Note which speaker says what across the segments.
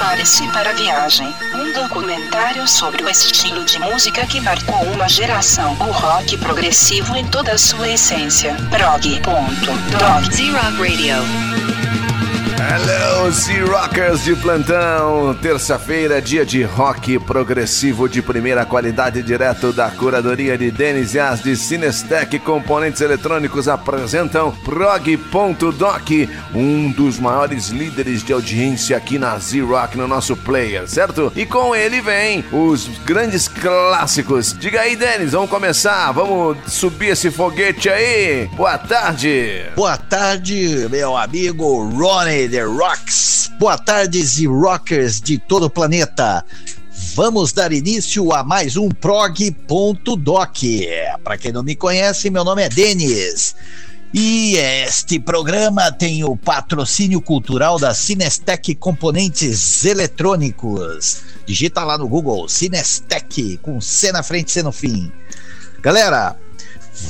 Speaker 1: Prepare-se para a viagem. Um documentário sobre o estilo de música que marcou uma geração. O rock progressivo em toda a sua essência. Prog.dog.
Speaker 2: Z-Rock Radio.
Speaker 3: Hello, Z-Rockers de plantão! Terça-feira, dia de rock progressivo de primeira qualidade, direto da curadoria de Denis Yas de Cinestec Componentes Eletrônicos apresentam Prog.doc, um dos maiores líderes de audiência aqui na Z-Rock no nosso player, certo? E com ele vem os grandes clássicos. Diga aí, Denis, vamos começar, vamos subir esse foguete aí. Boa tarde!
Speaker 4: Boa tarde, meu amigo Ronnie Rocks. Boa tarde, Z-Rockers de todo o planeta. Vamos dar início a mais um prog.doc. Para quem não me conhece, meu nome é Denis. E este programa tem o patrocínio cultural da Cinestec Componentes Eletrônicos. Digita lá no Google Cinestec com C na frente e C no fim. Galera,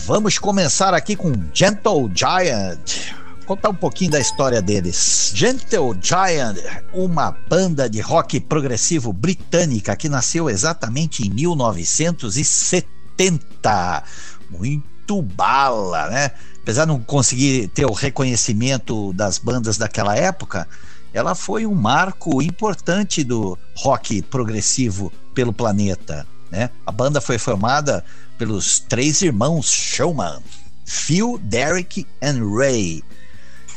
Speaker 4: vamos começar aqui com Gentle Giant contar um pouquinho da história deles. Gentle Giant, uma banda de rock progressivo britânica que nasceu exatamente em 1970. Muito bala, né? Apesar de não conseguir ter o reconhecimento das bandas daquela época, ela foi um marco importante do rock progressivo pelo planeta. Né? A banda foi formada pelos três irmãos Showman, Phil, Derek e Ray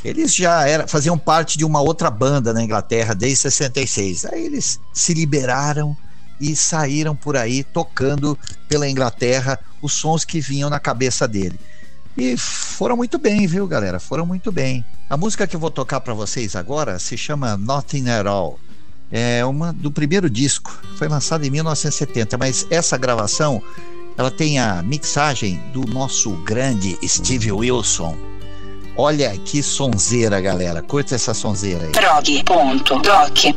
Speaker 4: eles já era, faziam parte de uma outra banda na Inglaterra desde 66. Aí eles se liberaram e saíram por aí tocando pela Inglaterra os sons que vinham na cabeça dele. E foram muito bem, viu, galera? Foram muito bem. A música que eu vou tocar para vocês agora se chama Nothing at All. É uma do primeiro disco, foi lançado em 1970, mas essa gravação ela tem a mixagem do nosso grande Steve Wilson Olha que sonzeira, galera. Curta essa sonzeira aí.
Speaker 1: Prog.doc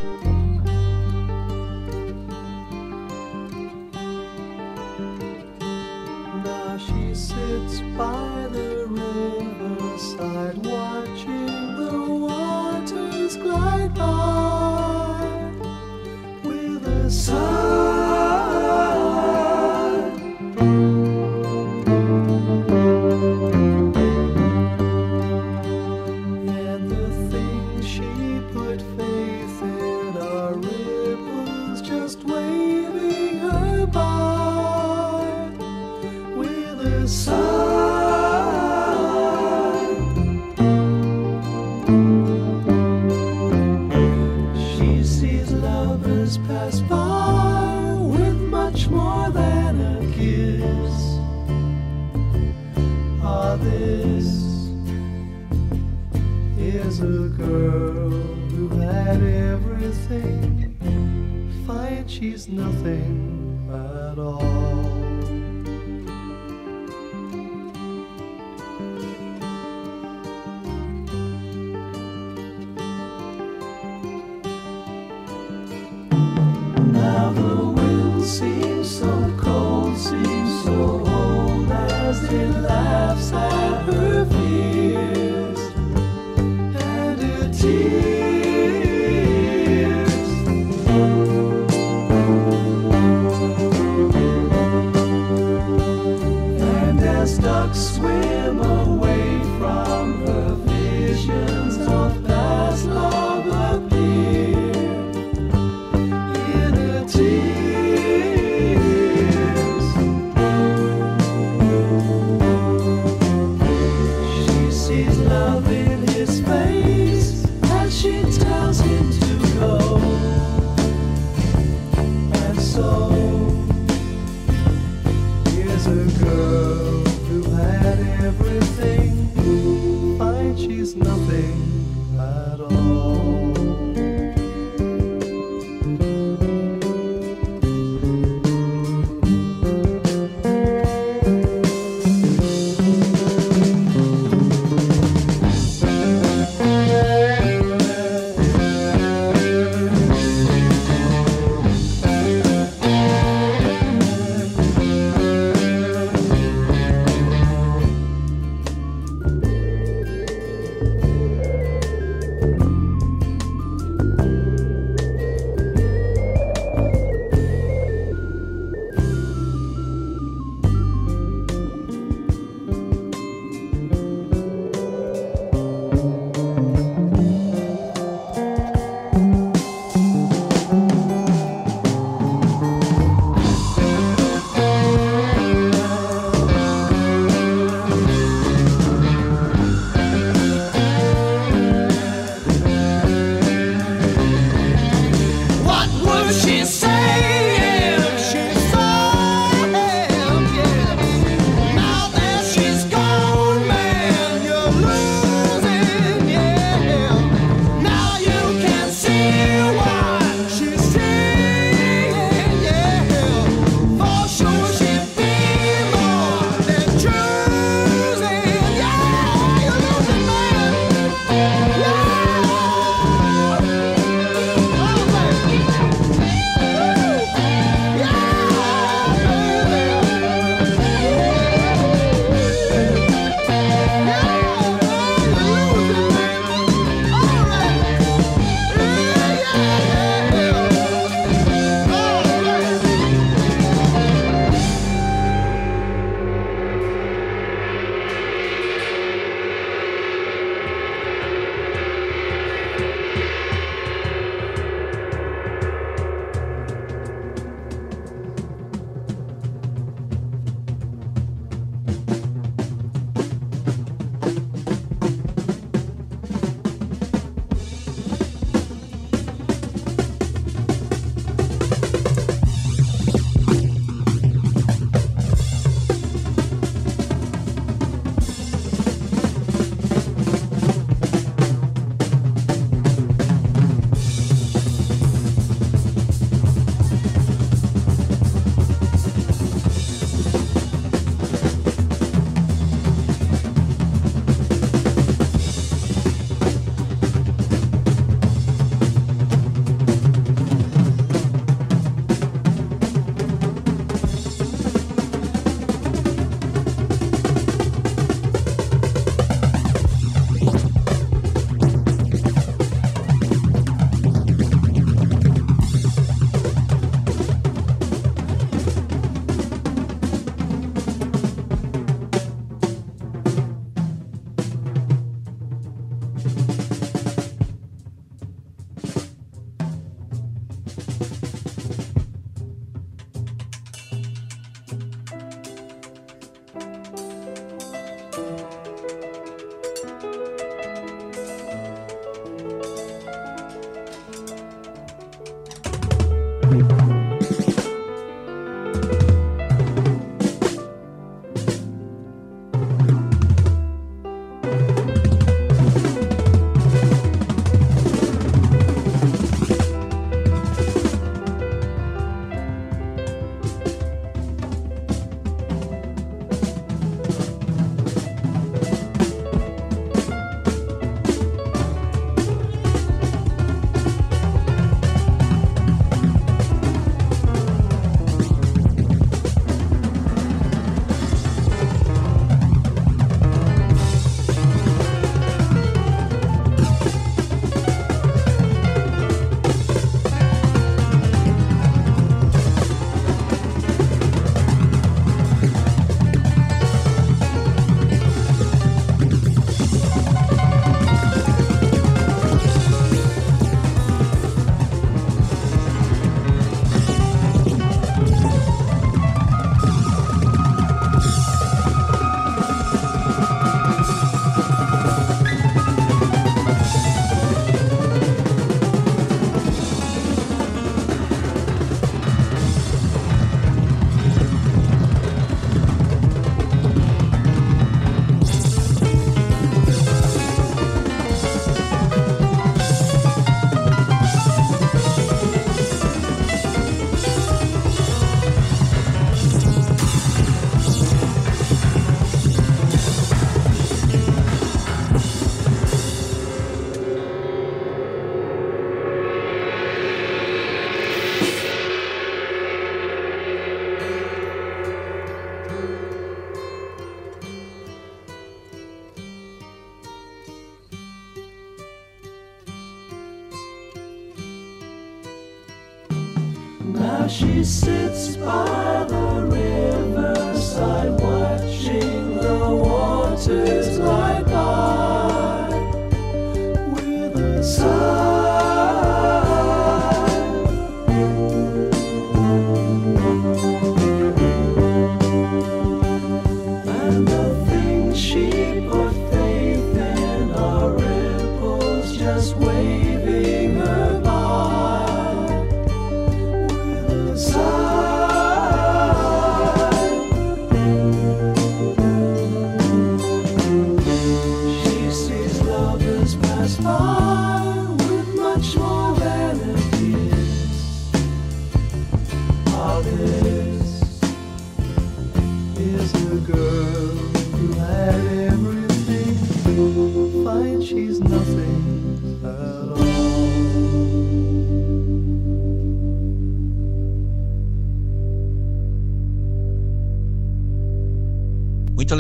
Speaker 1: she's nothing at all.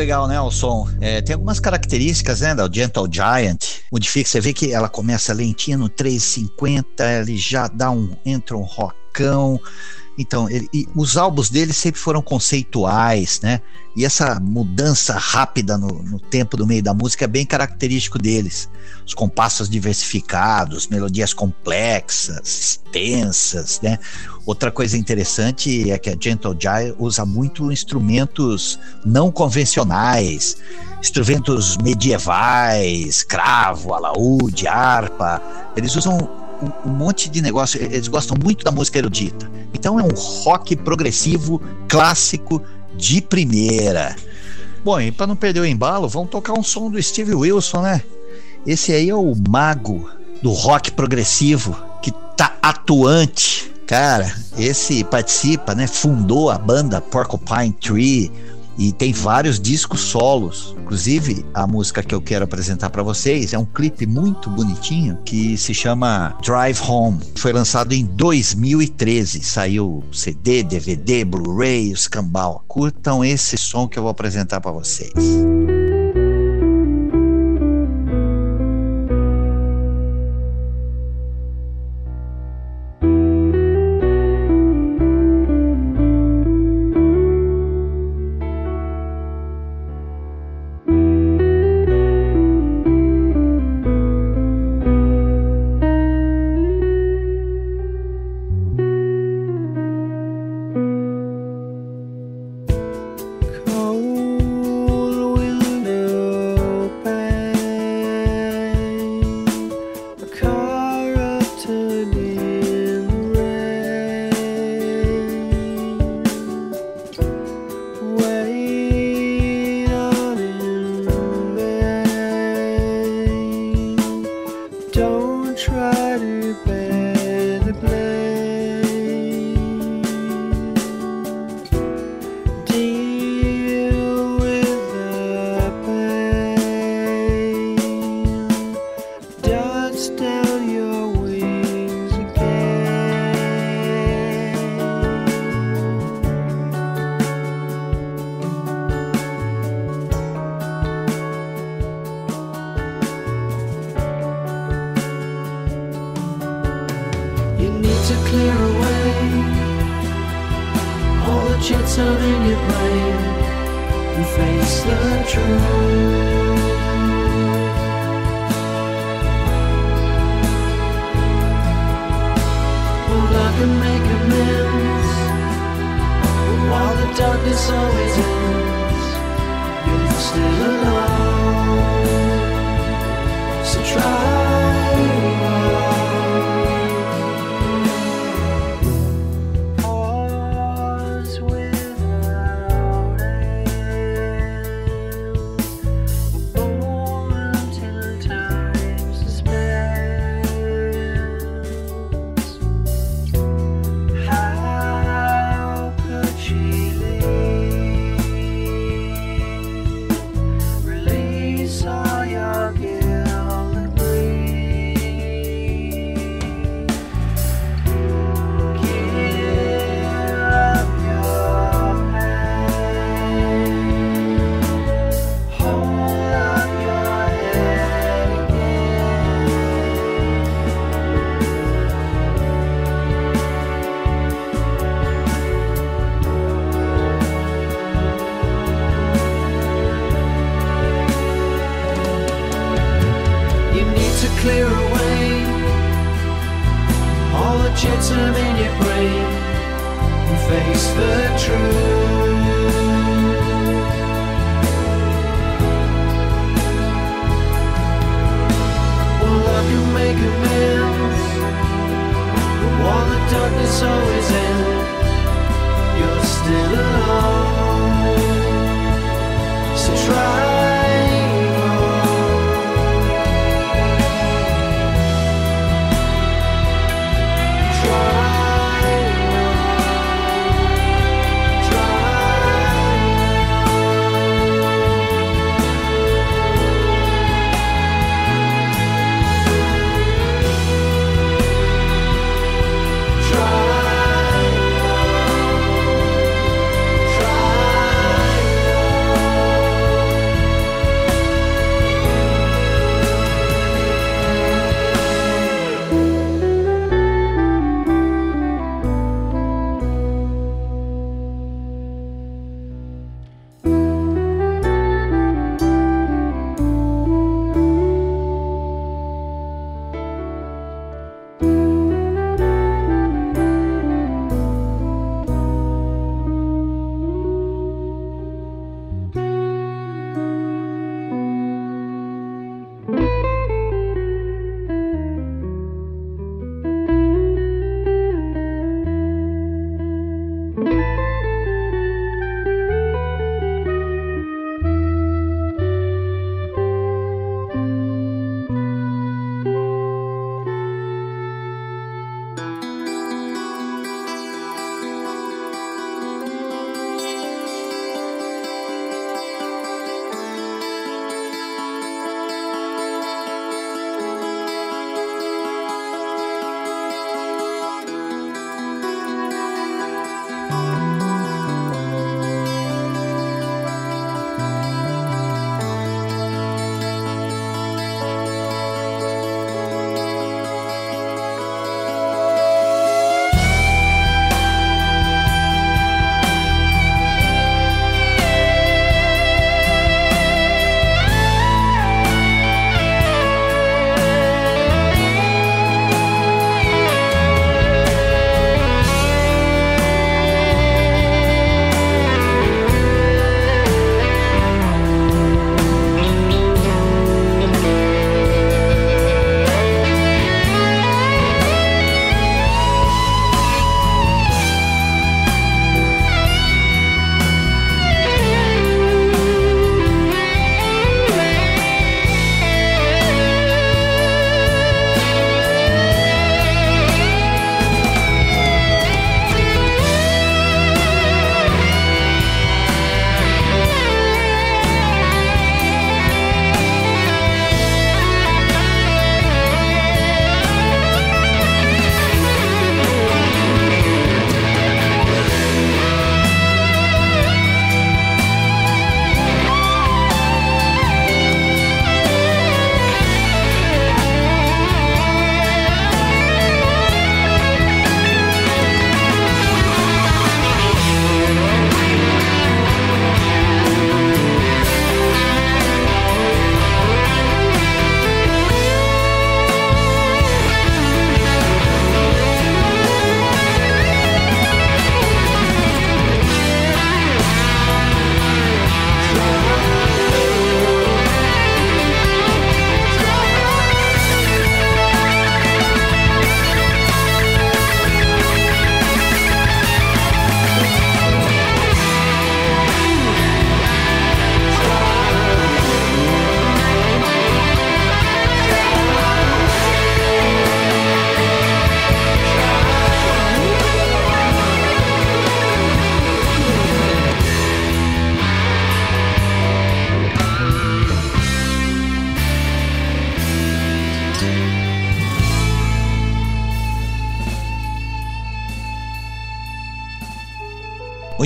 Speaker 4: Legal, né, o som. É, tem algumas características, né, da Gentle Giant. Modifica, você vê que ela começa lentinha no 350, ele já dá um, entra um rockão. Então, ele, os álbuns dele sempre foram conceituais, né? E essa mudança rápida no, no, tempo do meio da música é bem característico deles. Os compassos diversificados, melodias complexas, extensas, né? Outra coisa interessante é que a Gentle Giant usa muito instrumentos não convencionais, instrumentos medievais, cravo, alaúde, harpa. Eles usam um, um, monte de negócio. Eles gostam muito da música erudita. Então é um rock progressivo clássico de primeira. Bom, e para não perder o embalo, vamos tocar um som do Steve Wilson, né? Esse aí é o mago do rock progressivo que tá atuante. Cara, esse participa, né? Fundou a banda Porcupine Tree, e tem vários discos solos. Inclusive, a música que eu quero apresentar para vocês é um clipe muito bonitinho que se chama Drive Home. Foi lançado em 2013. Saiu CD, DVD, Blu-ray, os cambal. Curtam esse som que eu vou apresentar para vocês.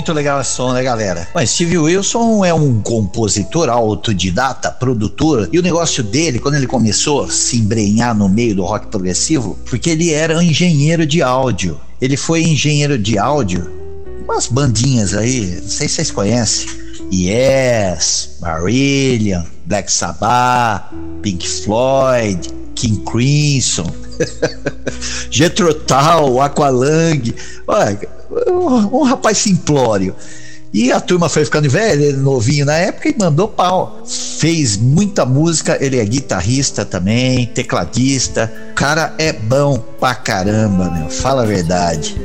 Speaker 4: Muito legal esse som, né, galera? Mas Steve Wilson é um compositor autodidata, produtor, e o negócio dele, quando ele começou a se embrenhar no meio do rock progressivo, porque ele era engenheiro de áudio. Ele foi engenheiro de áudio, umas bandinhas aí, não sei se vocês conhecem. Yes, Marillion, Black Sabbath, Pink Floyd, King Crimson, Jethro Tull, Aqualung. Olha, um rapaz simplório. E a turma foi ficando velha, novinho na época e mandou pau. Fez muita música, ele é guitarrista também, tecladista. O cara é bom pra caramba, meu. Fala a verdade.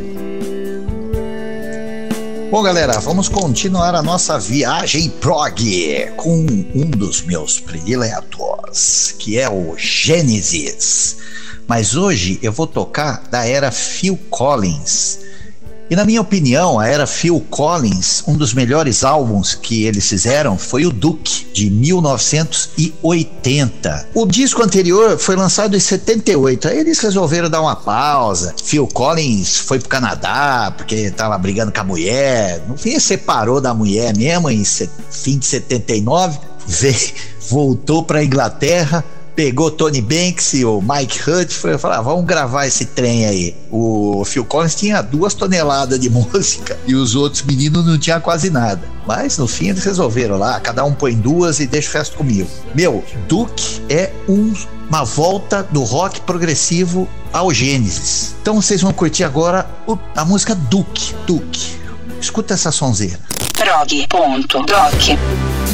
Speaker 4: Bom, galera, vamos continuar a nossa viagem prog com um dos meus prediletos, que é o Gênesis. Mas hoje eu vou tocar da era Phil Collins e na minha opinião, a era Phil Collins, um dos melhores álbuns que eles fizeram foi o Duke, de 1980. O disco anterior foi lançado em 78, aí eles resolveram dar uma pausa. Phil Collins foi pro Canadá porque estava brigando com a mulher, no fim separou da mulher mesmo em fim de 79, veio, voltou para Inglaterra, pegou Tony Banks e o Mike Hutt foi falar: ah, vamos gravar esse trem aí. O Phil Collins tinha duas toneladas de música e os outros meninos não tinham quase nada. Mas no fim eles resolveram lá, cada um põe duas e deixa o resto comigo. Meu, Duke é um, uma volta do rock progressivo ao Gênesis. Então vocês vão curtir agora o, a música Duke. Duke. Escuta essa sonzeira.
Speaker 1: Prog.doc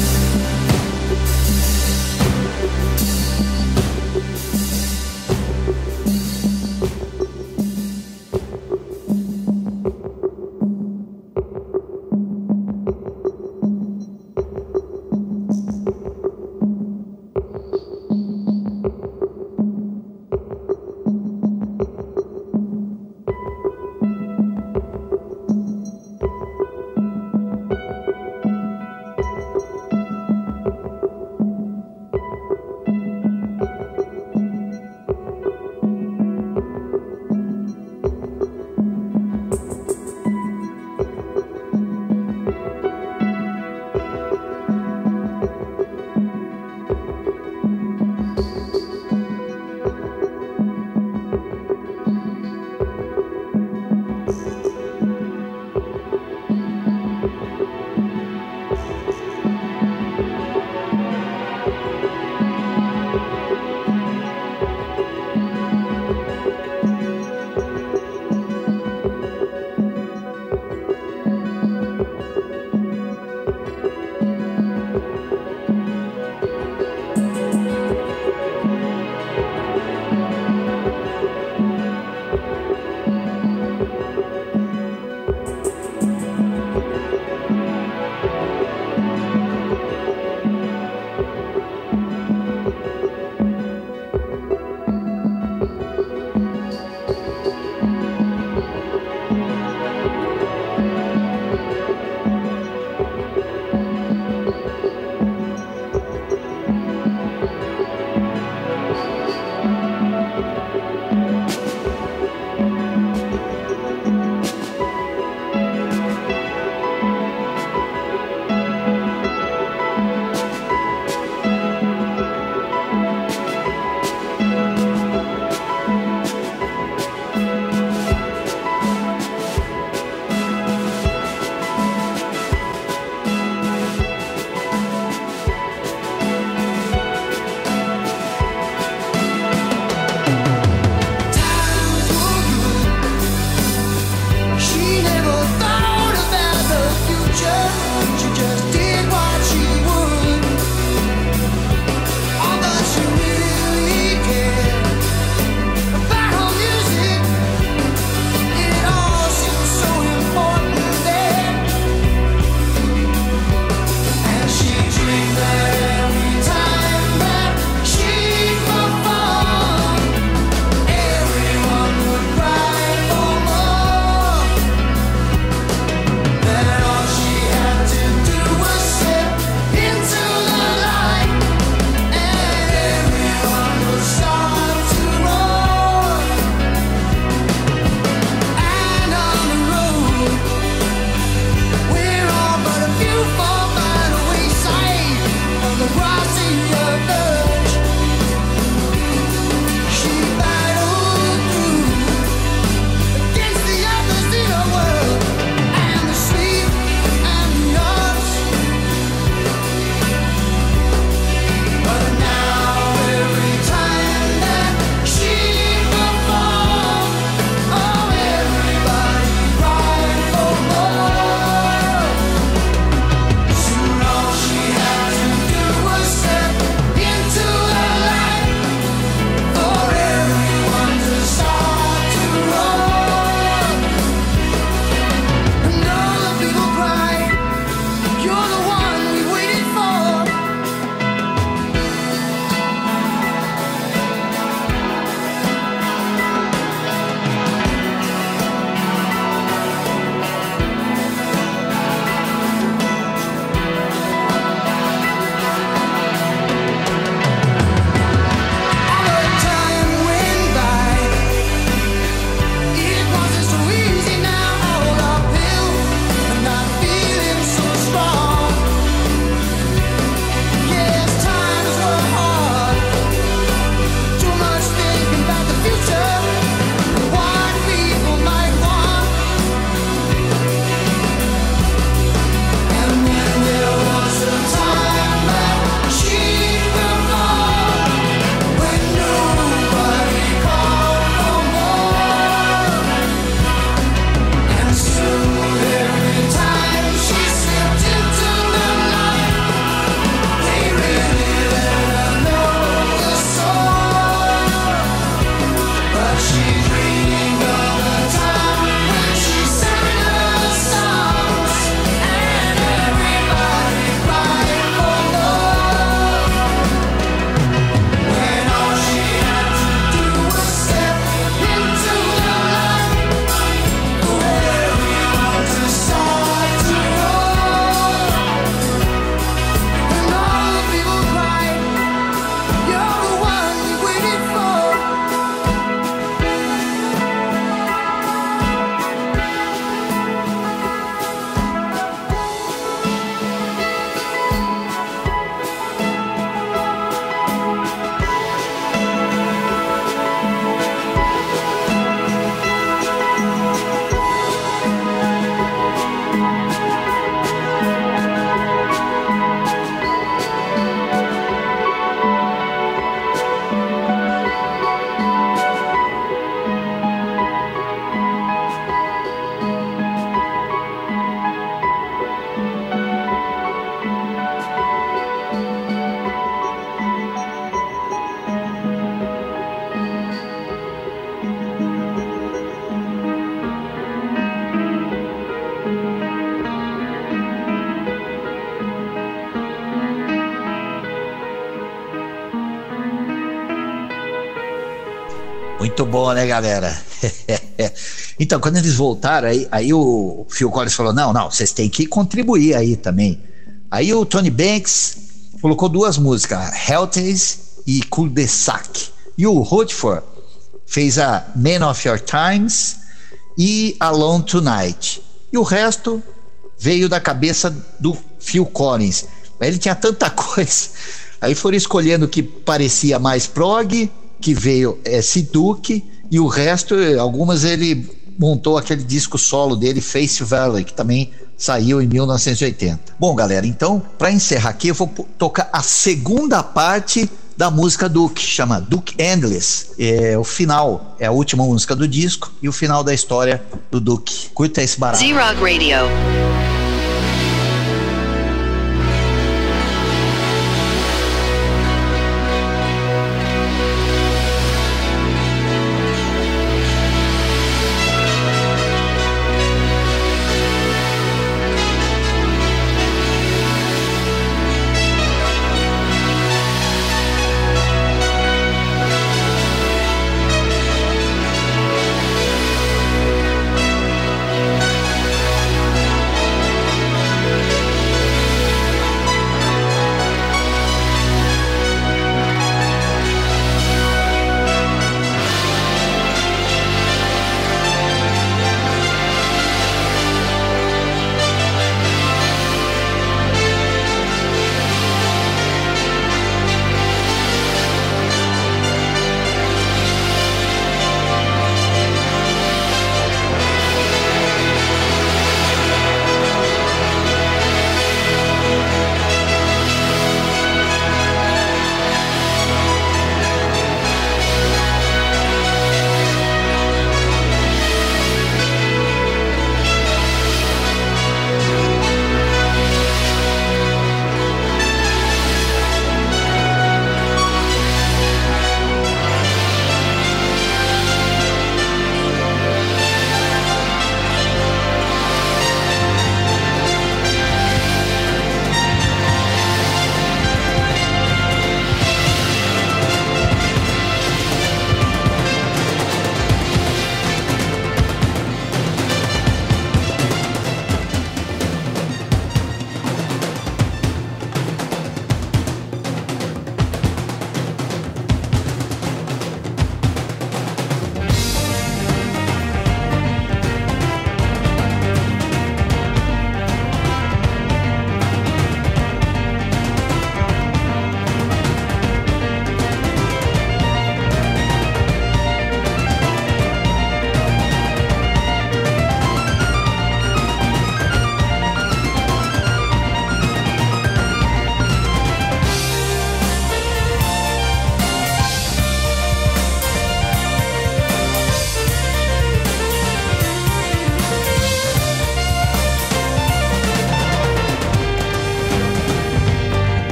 Speaker 4: Muito bom, né, galera? então, quando eles voltaram, aí, aí o Phil Collins falou: não, não, vocês têm que contribuir aí também. Aí o Tony Banks colocou duas músicas, Heltes e Cul-de-Sac. E o Rutherford fez a Man of Your Times e Alone Tonight. E o resto veio da cabeça do Phil Collins. Ele tinha tanta coisa. Aí foram escolhendo o que parecia mais prog, que veio esse Duke, e o resto, algumas ele montou aquele disco solo dele, Face Valley, que também saiu em 1980. Bom, galera, então, para encerrar aqui, eu vou tocar a segunda parte da música Duke, chama Duke Endless. É o final, é a última música do disco e o final da história do Duke. Curta esse barato.
Speaker 2: Z-Rock Radio.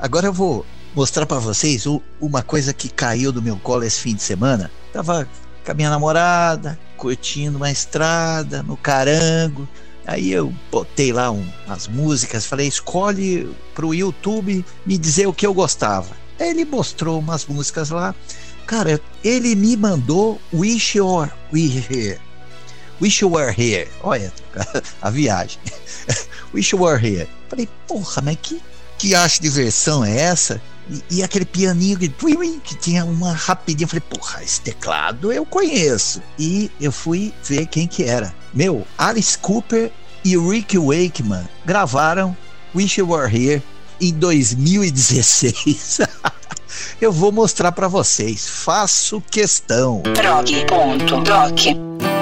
Speaker 4: Agora eu vou mostrar para vocês uma coisa que caiu do meu colo esse fim de semana. Tava com a minha namorada, curtindo uma estrada, no carango. Aí eu botei lá um, umas músicas, falei, escolhe pro YouTube me dizer o que eu gostava. Aí ele mostrou umas músicas lá. Cara, ele me mandou Wish You Were Here. Wish You Were Here. Olha a viagem. Wish You Were Here. Falei, porra, mas que, que acho de versão é essa? E, e, aquele pianinho que, que tinha uma rapidinha. Falei, porra, esse teclado eu conheço. E eu fui ver quem que era. Meu, Alice Cooper e Rick Wakeman gravaram Wish You Were Here em 2016. eu vou mostrar para vocês. Faço questão.
Speaker 5: Prog.doc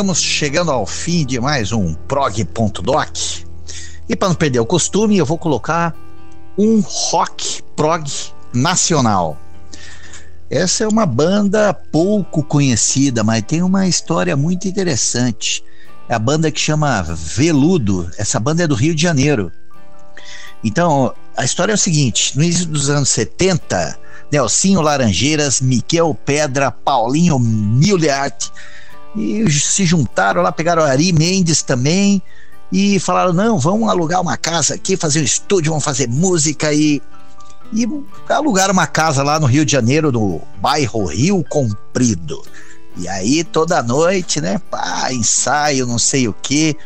Speaker 4: estamos chegando ao fim de mais um prog.doc. E para não perder o costume, eu vou colocar um rock prog nacional. Essa é uma banda pouco conhecida, mas tem uma história muito interessante. É a banda que chama Veludo. Essa banda é do Rio de Janeiro. Então, a história é o seguinte: no início dos anos 70, Nelsinho Laranjeiras, Miquel Pedra, Paulinho Miliart e se juntaram lá, pegaram Ari Mendes também e falaram: não, vamos alugar uma casa aqui, fazer um estúdio, vamos fazer música e e alugaram uma casa lá no Rio de Janeiro, no bairro Rio Comprido. E aí toda noite, né, pá, ensaio, não sei o quê.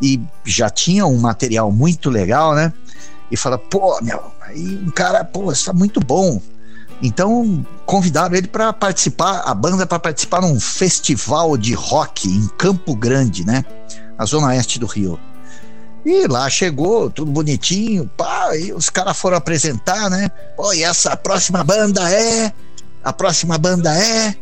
Speaker 4: E já tinha um material muito legal, né? E fala, pô, meu, aí um cara, pô, isso tá muito bom. Então convidaram ele para participar, a banda para participar num festival de rock em Campo Grande, né? Na zona oeste do Rio. E lá chegou, tudo bonitinho, pá, e os caras foram apresentar, né? E essa próxima banda é. A próxima banda é.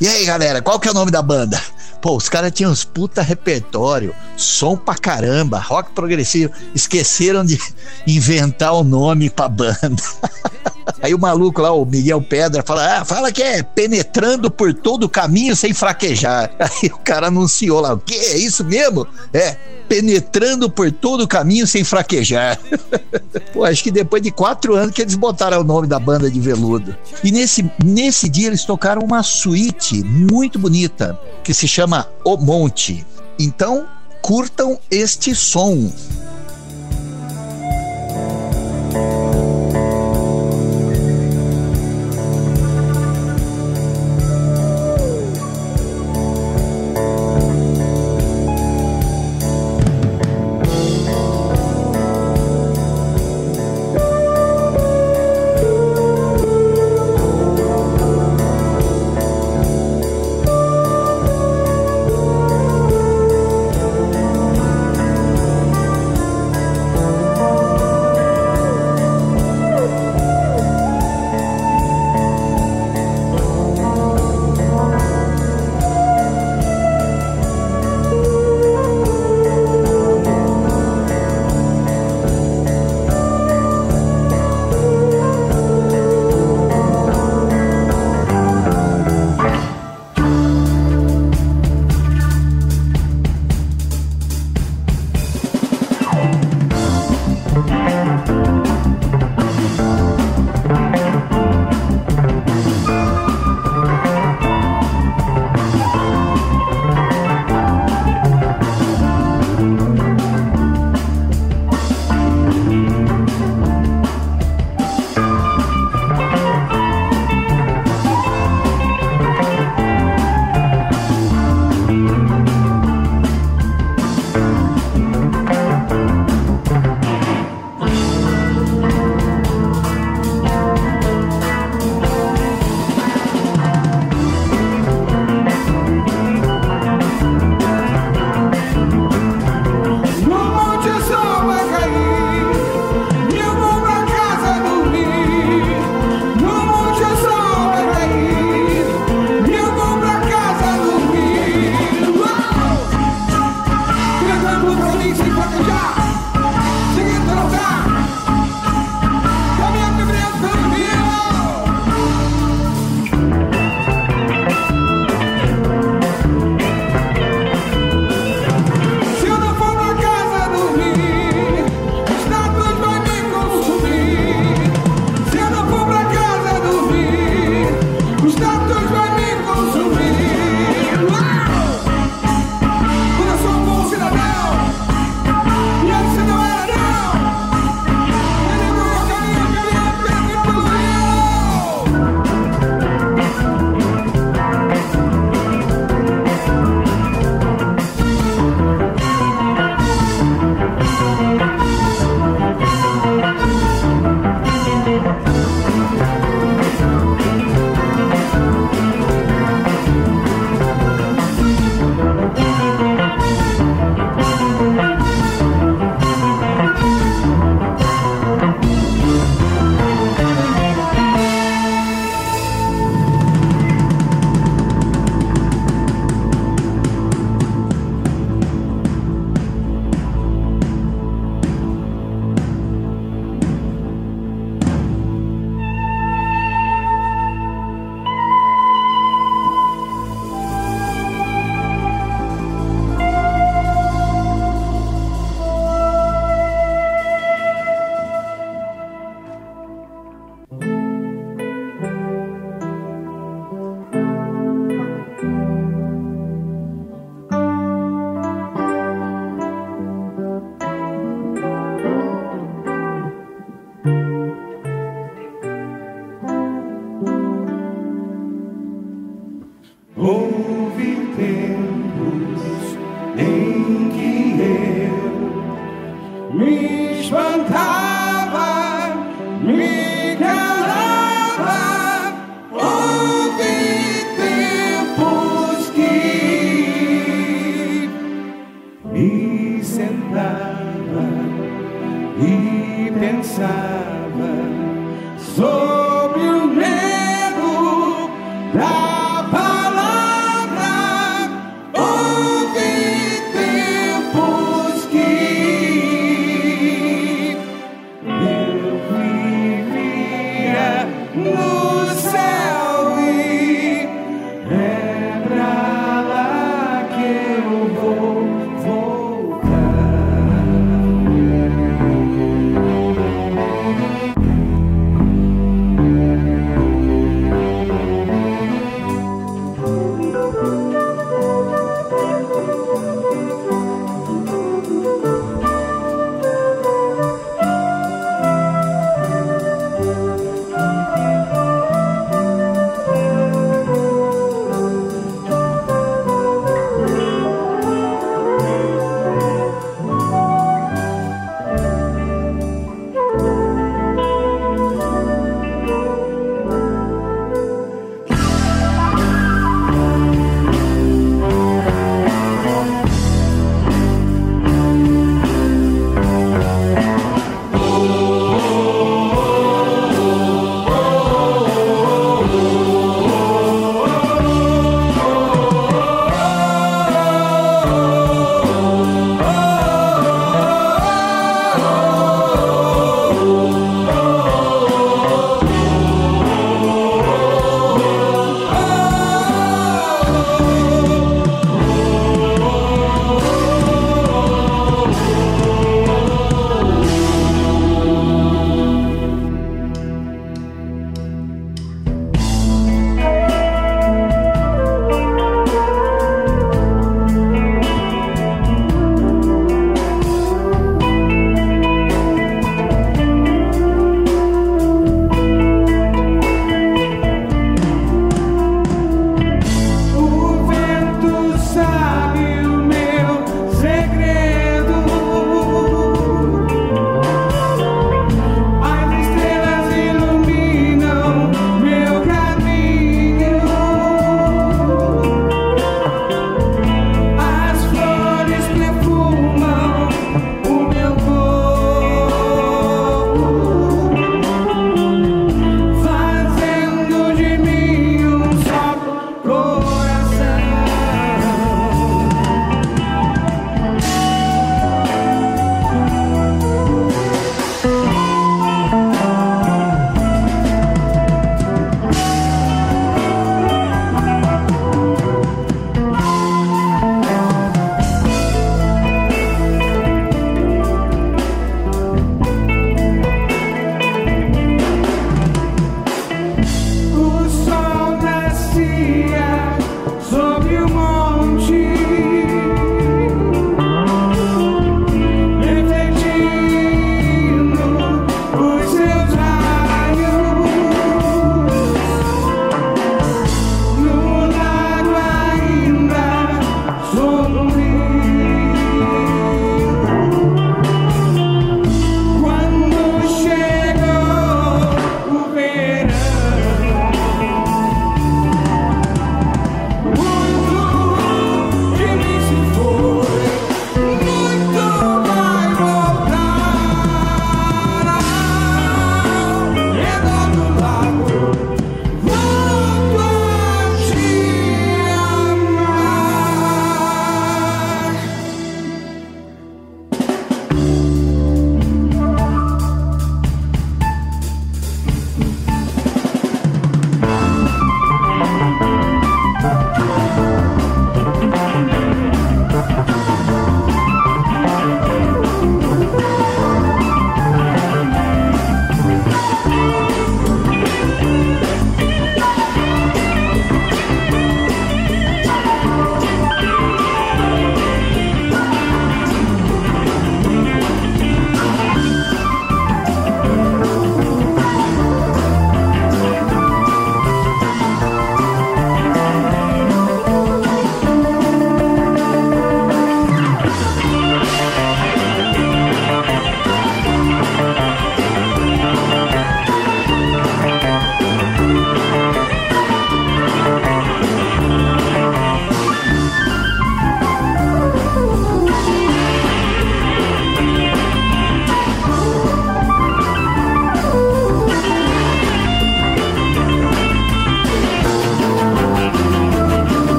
Speaker 4: E aí, galera, qual que é o nome da banda? Pô, os caras tinham uns puta repertório, som pra caramba, rock progressivo. Esqueceram de inventar o nome pra banda. Aí o maluco lá, o Miguel Pedra, fala: ah, fala que é penetrando por todo o caminho sem fraquejar. Aí o cara anunciou lá: o quê? É isso mesmo? É, penetrando por todo o caminho sem fraquejar. Pô, acho que depois de quatro anos que eles botaram o nome da banda de veludo. E nesse, nesse dia eles tocaram uma suíte muito bonita que se chama O Monte. Então, curtam este som.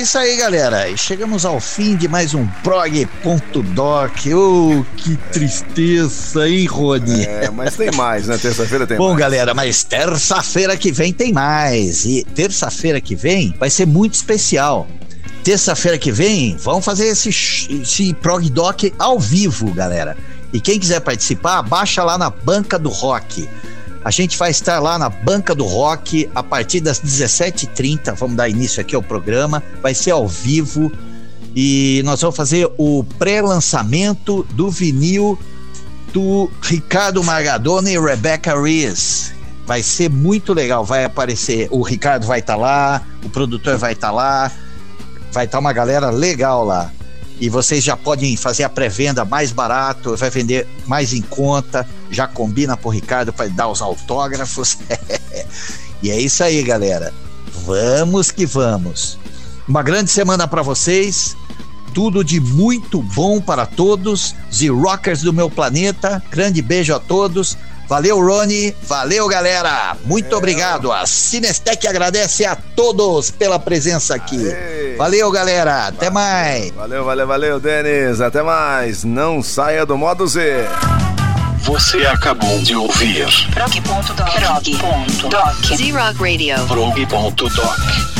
Speaker 4: Isso aí, galera. E chegamos ao fim de mais um prog.doc. Oh, que tristeza, hein, Rony?
Speaker 3: É, mas tem mais, né? Terça-feira tem
Speaker 4: Bom,
Speaker 3: mais.
Speaker 4: galera, mas terça-feira que vem tem mais. E terça-feira que vem vai ser muito especial. Terça-feira que vem, vamos fazer esse, esse prog doc ao vivo, galera. E quem quiser participar, baixa lá na Banca do Rock. A gente vai estar lá na Banca do Rock a partir das 17h30. Vamos dar início aqui ao programa. Vai ser ao vivo. E nós vamos fazer o pré-lançamento do vinil do Ricardo Margadona e Rebecca Rees. Vai ser muito legal. Vai aparecer. O Ricardo vai estar lá, o produtor vai estar lá. Vai estar uma galera legal lá. E vocês já podem fazer a pré-venda mais barato, vai vender mais em conta. Já combina pro Ricardo para dar os autógrafos. e é isso aí, galera. Vamos que vamos. Uma grande semana para vocês. Tudo de muito bom para todos. Os rockers do meu planeta. Grande beijo a todos. Valeu, Rony. Valeu, galera. Muito obrigado. A Cinestec agradece a todos pela presença aqui.
Speaker 3: Aê.
Speaker 4: Valeu, galera. Até mais.
Speaker 3: Valeu, valeu, valeu, Denis. Até mais. Não saia do modo Z.
Speaker 2: Você acabou de ouvir
Speaker 1: Prog.doc. Prog.doc.
Speaker 2: Z-Rock Radio. prog.doc.